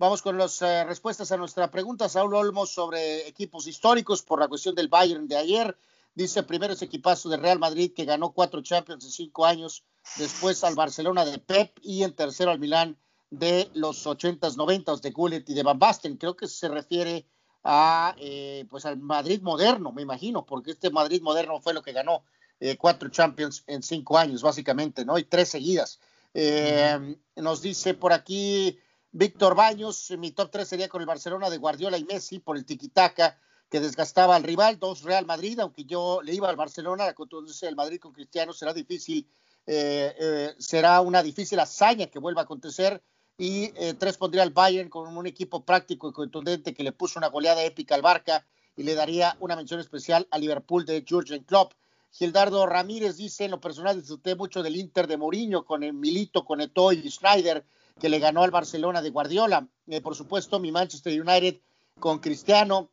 Vamos con las eh, respuestas a nuestra pregunta. Saúl Olmos sobre equipos históricos por la cuestión del Bayern de ayer. Dice primero ese equipazo de Real Madrid que ganó cuatro Champions en cinco años, después al Barcelona de Pep y en tercero al Milán de los 80s, 90s de Gullit y de Van Basten. Creo que se refiere a eh, pues al Madrid moderno, me imagino, porque este Madrid moderno fue lo que ganó eh, cuatro Champions en cinco años, básicamente, ¿no? Y tres seguidas. Eh, nos dice por aquí Víctor Baños, mi top tres sería con el Barcelona de Guardiola y Messi por el tiquitaca que desgastaba al rival, dos Real Madrid, aunque yo le iba al Barcelona, la contundencia del Madrid con Cristiano será difícil, será una difícil hazaña que vuelva a acontecer y eh, tres pondría al Bayern con un equipo práctico y contundente que le puso una goleada épica al Barca y le daría una mención especial a Liverpool de Jurgen Klopp. Gildardo Ramírez dice, en lo personal disfruté mucho del Inter de Mourinho con el Milito, con Eto'o y Schneider que le ganó al Barcelona de Guardiola. Eh, por supuesto, mi Manchester United con Cristiano,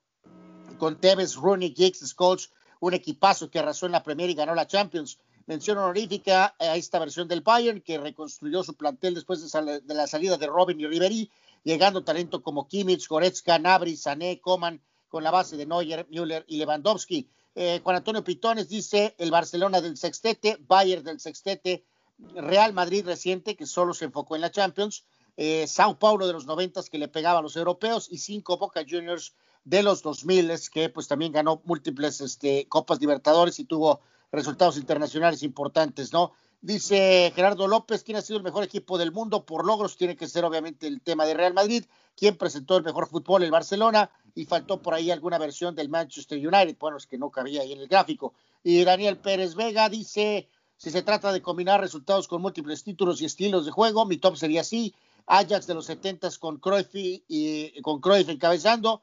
con Tevez, Rooney, Giggs, Scholes, un equipazo que arrasó en la Premier y ganó la Champions mención honorífica a esta versión del Bayern que reconstruyó su plantel después de, la salida de Robin y Ribery, llegando talento como Kimmich, Goretzka, Nabri, Sané, Coman, con la base de Neuer, Müller y Lewandowski. Eh, Juan Antonio Pitones dice el Barcelona del sextete, Bayern del sextete, Real Madrid reciente que solo se enfocó en la Champions, eh, Sao Paulo de los noventas que le pegaba a los europeos y cinco Boca Juniors de los 2000 que pues también ganó múltiples este, Copas Libertadores y tuvo resultados internacionales importantes, ¿no? Dice Gerardo López, ¿quién ha sido el mejor equipo del mundo por logros? Tiene que ser obviamente el tema de Real Madrid. ¿Quién presentó el mejor fútbol? El Barcelona. Y faltó por ahí alguna versión del Manchester United. Bueno, es que no cabía ahí en el gráfico. Y Daniel Pérez Vega dice, si se trata de combinar resultados con múltiples títulos y estilos de juego, mi top sería así. Ajax de los 70 con Cruyff y, con Cruyff encabezando.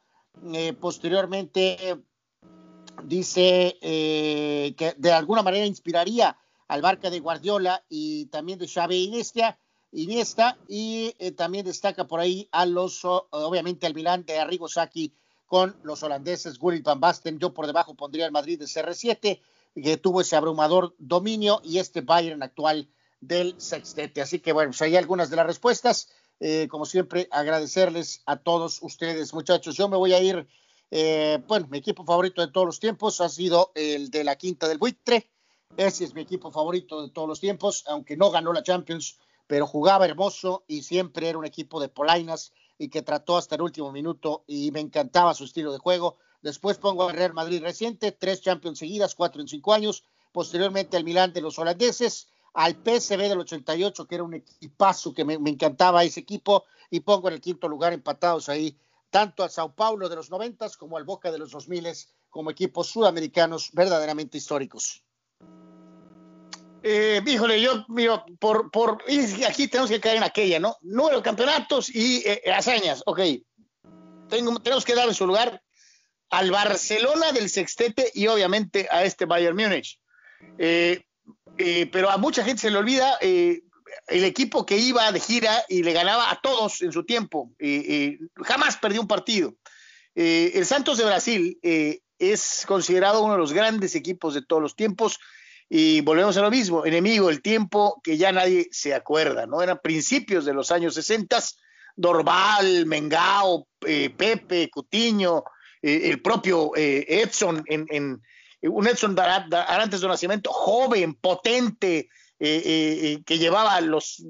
Eh, posteriormente dice eh, que de alguna manera inspiraría al Barca de Guardiola y también de Xavi Iniesta, Iniesta y eh, también destaca por ahí a los, obviamente al Milán de Arrigo Sacchi con los holandeses Willy Van Basten. Yo por debajo pondría el Madrid de CR7, que tuvo ese abrumador dominio y este Bayern actual del sextete. Así que bueno, pues ahí algunas de las respuestas. Eh, como siempre, agradecerles a todos ustedes, muchachos. Yo me voy a ir eh, bueno, mi equipo favorito de todos los tiempos ha sido el de la Quinta del Buitre. Ese es mi equipo favorito de todos los tiempos, aunque no ganó la Champions, pero jugaba hermoso y siempre era un equipo de polainas y que trató hasta el último minuto y me encantaba su estilo de juego. Después pongo al Real Madrid reciente, tres Champions seguidas, cuatro en cinco años. Posteriormente al Milán de los holandeses, al PSV del 88, que era un equipazo que me, me encantaba ese equipo, y pongo en el quinto lugar empatados ahí tanto al Sao Paulo de los noventas como al Boca de los dos miles como equipos sudamericanos verdaderamente históricos. Eh, híjole, yo, miro, por, por, aquí tenemos que caer en aquella, ¿no? Número de campeonatos y eh, hazañas, ok. tenemos que dar en su lugar al Barcelona del sextete y obviamente a este Bayern Múnich. Eh, eh, pero a mucha gente se le olvida el equipo que iba de gira y le ganaba a todos en su tiempo. Eh, eh, jamás perdió un partido. Eh, el Santos de Brasil es considerado uno de los grandes equipos de todos los tiempos y volvemos a lo mismo, enemigo, el tiempo que ya nadie se acuerda, ¿no? Eran principios de los años 60, Dorval, Mengao, Pepe, Cutiño, el propio Edson, en, un Edson Arantes de Nacimiento joven, potente, eh, eh, eh, que llevaba los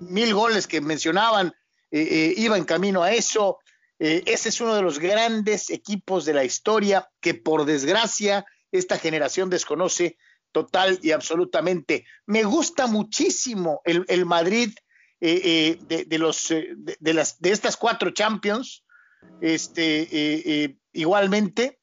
mil goles que mencionaban, iba en camino a eso. ese es uno de los grandes equipos de la historia que por desgracia esta generación desconoce total y absolutamente. Me gusta muchísimo el, Madrid de, los, de, las, de estas cuatro Champions. Este, igualmente,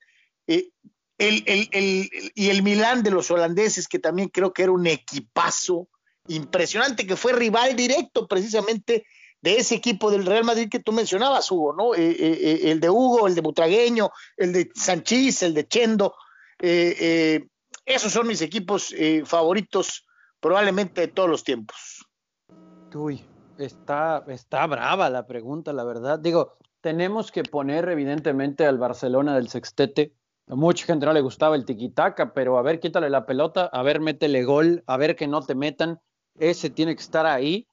el, y el Milán de los holandeses, que también creo que era un equipazo impresionante, que fue rival directo precisamente de ese equipo del Real Madrid que tú mencionabas, Hugo, ¿no? Eh, eh, eh, el de Hugo, el de Butragueño, el de Sanchís, el de Chendo. esos son mis equipos favoritos probablemente de todos los tiempos. Uy, está, está brava la pregunta, la verdad. Digo, tenemos que poner evidentemente al Barcelona del sextete a mucha gente no le gustaba el tiquitaca, pero a ver, quítale la pelota, a ver, métele gol, a ver que no te metan. Ese tiene que estar ahí.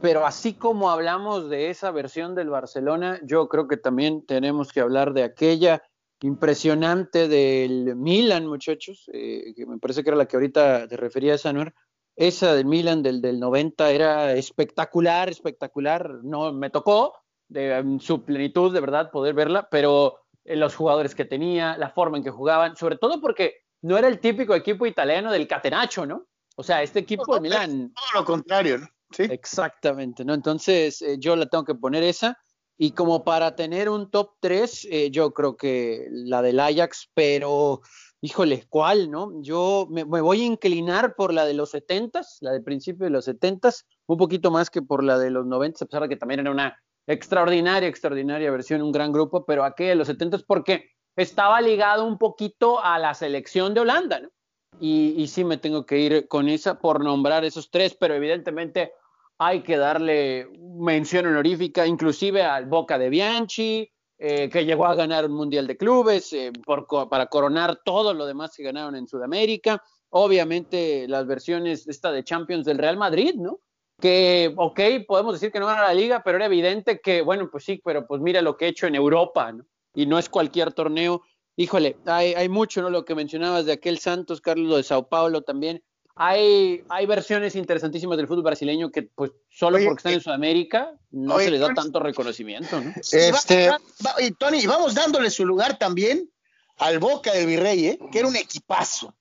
Pero así como hablamos de esa versión del Barcelona, yo creo que también tenemos que hablar de aquella impresionante del Milan, muchachos, eh, que me parece que era la que ahorita te referías, Anuar. Esa del Milan del, del 90 era espectacular, espectacular. No me tocó de, en su plenitud, de verdad, poder verla, pero eh, los jugadores que tenía, la forma en que jugaban, sobre todo porque no era el típico equipo italiano del catenacho, ¿no? O sea, este equipo de Milán. Todo lo contrario, ¿no? Sí. Exactamente, ¿no? Entonces eh, yo la tengo que poner esa. Y como para tener un top 3, eh, yo creo que la del Ajax, pero híjole, ¿cuál, no? Yo me, me, voy a inclinar por la de los 70s, la del principio de los 70s, un poquito más que por la de los 90s, a pesar de que también era una extraordinaria, extraordinaria versión, un gran grupo, pero aquella de los 70s porque estaba ligado un poquito a la selección de Holanda, ¿no? Y, y, sí me tengo que ir con esa por nombrar esos tres, pero evidentemente hay que darle mención honorífica, inclusive al Boca de Bianchi, eh, que llegó a ganar un Mundial de Clubes, eh, por, para coronar todo lo demás que ganaron en Sudamérica. Obviamente las versiones esta de Champions del Real Madrid, ¿no? Que, ok, podemos decir que no gana la liga, pero era evidente que, bueno, pues sí, pero pues mira lo que he hecho en Europa, ¿no? Y no es cualquier torneo híjole, hay, hay, mucho, ¿no? Lo que mencionabas de aquel Santos, Carlos de Sao Paulo también. Hay, hay versiones interesantísimas del fútbol brasileño que, pues, solo oye, porque están en Sudamérica, no oye, se les da tanto reconocimiento, ¿no? Este... Va, va, y Tony, vamos dándole su lugar también al Boca del Virrey, ¿eh? que era un equipazo.